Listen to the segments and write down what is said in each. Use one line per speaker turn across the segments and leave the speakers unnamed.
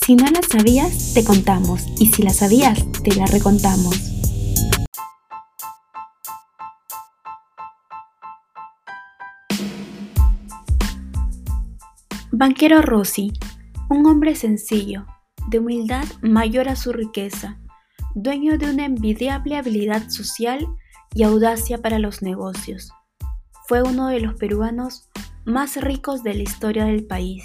Si no la sabías, te contamos. Y si la sabías, te la recontamos. Banquero Rossi, un hombre sencillo, de humildad mayor a su riqueza, dueño de una envidiable habilidad social y audacia para los negocios. Fue uno de los peruanos más ricos de la historia del país.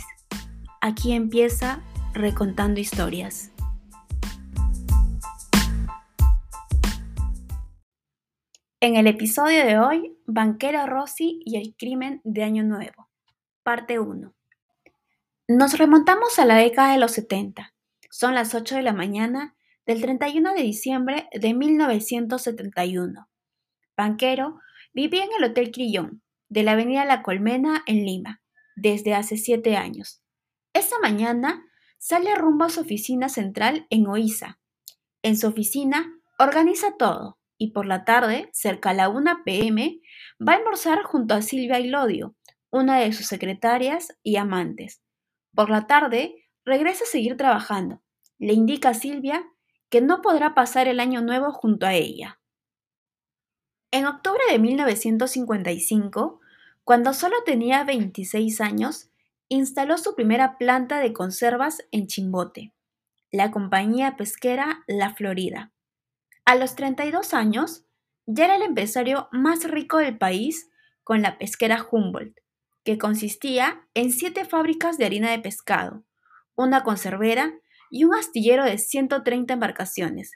Aquí empieza Recontando Historias. En el episodio de hoy, Banquero Rossi y el crimen de Año Nuevo, parte 1. Nos remontamos a la década de los 70. Son las 8 de la mañana del 31 de diciembre de 1971. Banquero vivía en el Hotel Crillón, de la Avenida La Colmena, en Lima, desde hace siete años. Esta mañana sale rumbo a su oficina central en Oiza. En su oficina organiza todo y por la tarde, cerca a la 1 pm, va a almorzar junto a Silvia Ilodio, una de sus secretarias y amantes. Por la tarde, regresa a seguir trabajando. Le indica a Silvia que no podrá pasar el año nuevo junto a ella. En octubre de 1955, cuando solo tenía 26 años, instaló su primera planta de conservas en Chimbote, la compañía pesquera La Florida. A los 32 años, ya era el empresario más rico del país con la pesquera Humboldt, que consistía en siete fábricas de harina de pescado, una conservera y un astillero de 130 embarcaciones.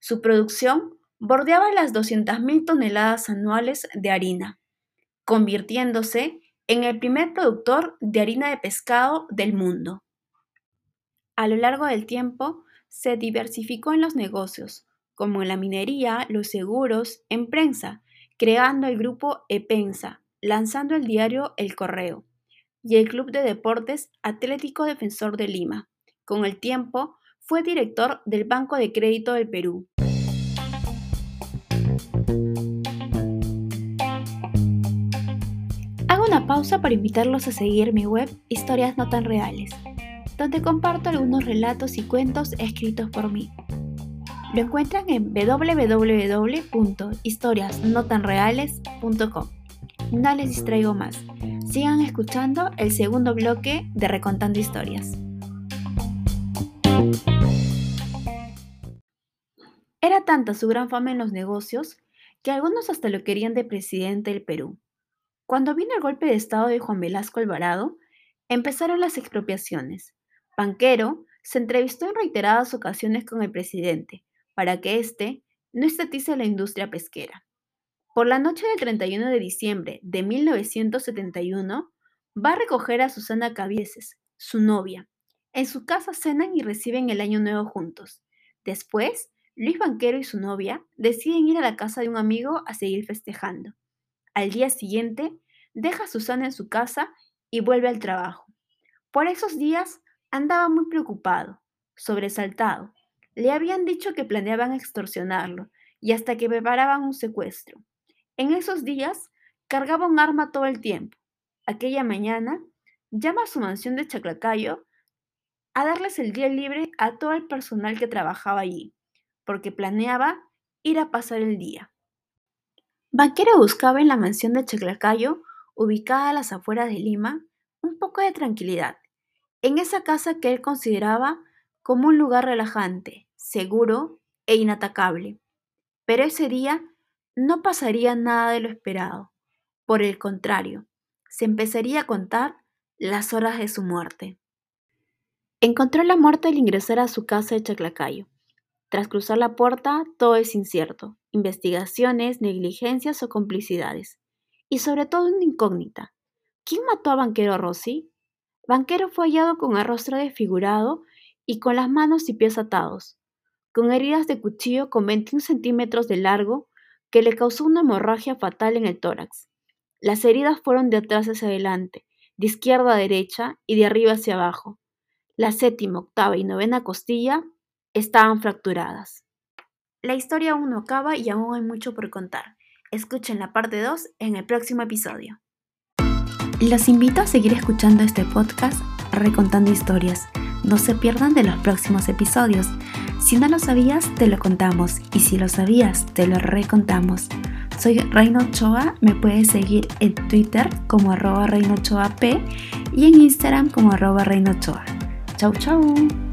Su producción bordeaba las 200.000 toneladas anuales de harina, convirtiéndose en el primer productor de harina de pescado del mundo. A lo largo del tiempo, se diversificó en los negocios, como en la minería, los seguros, en prensa, creando el grupo Epensa, lanzando el diario El Correo y el Club de Deportes Atlético Defensor de Lima, con el tiempo, fue director del Banco de Crédito del Perú. Pausa para invitarlos a seguir mi web Historias No Tan Reales, donde comparto algunos relatos y cuentos escritos por mí. Lo encuentran en www.historiasnotanreales.com. No les distraigo más. Sigan escuchando el segundo bloque de Recontando Historias. Era tanta su gran fama en los negocios que algunos hasta lo querían de presidente del Perú. Cuando vino el golpe de Estado de Juan Velasco Alvarado, empezaron las expropiaciones. Banquero se entrevistó en reiteradas ocasiones con el presidente para que éste no estatice la industria pesquera. Por la noche del 31 de diciembre de 1971, va a recoger a Susana Cabieses, su novia. En su casa cenan y reciben el año nuevo juntos. Después, Luis Banquero y su novia deciden ir a la casa de un amigo a seguir festejando. Al día siguiente, deja a Susana en su casa y vuelve al trabajo. Por esos días andaba muy preocupado, sobresaltado. Le habían dicho que planeaban extorsionarlo y hasta que preparaban un secuestro. En esos días cargaba un arma todo el tiempo. Aquella mañana llama a su mansión de Chaclacayo a darles el día libre a todo el personal que trabajaba allí porque planeaba ir a pasar el día. Banquero buscaba en la mansión de Chaclacayo, ubicada a las afueras de Lima, un poco de tranquilidad, en esa casa que él consideraba como un lugar relajante, seguro e inatacable. Pero ese día no pasaría nada de lo esperado. Por el contrario, se empezaría a contar las horas de su muerte. Encontró la muerte al ingresar a su casa de Chaclacayo. Tras cruzar la puerta, todo es incierto, investigaciones, negligencias o complicidades. Y sobre todo una incógnita. ¿Quién mató a Banquero Rossi? Banquero fue hallado con el rostro desfigurado y con las manos y pies atados, con heridas de cuchillo con 21 centímetros de largo que le causó una hemorragia fatal en el tórax. Las heridas fueron de atrás hacia adelante, de izquierda a derecha y de arriba hacia abajo. La séptima, octava y novena costilla estaban fracturadas. La historia aún no acaba y aún hay mucho por contar. Escuchen la parte 2 en el próximo episodio. Los invito a seguir escuchando este podcast Recontando Historias, No se pierdan de los próximos episodios. Si no lo sabías, te lo contamos. Y si lo sabías, te lo recontamos. Soy Reino Ochoa, me puedes seguir en Twitter como arroba Reino P y en Instagram como arroba Reino Ochoa. Chau chau.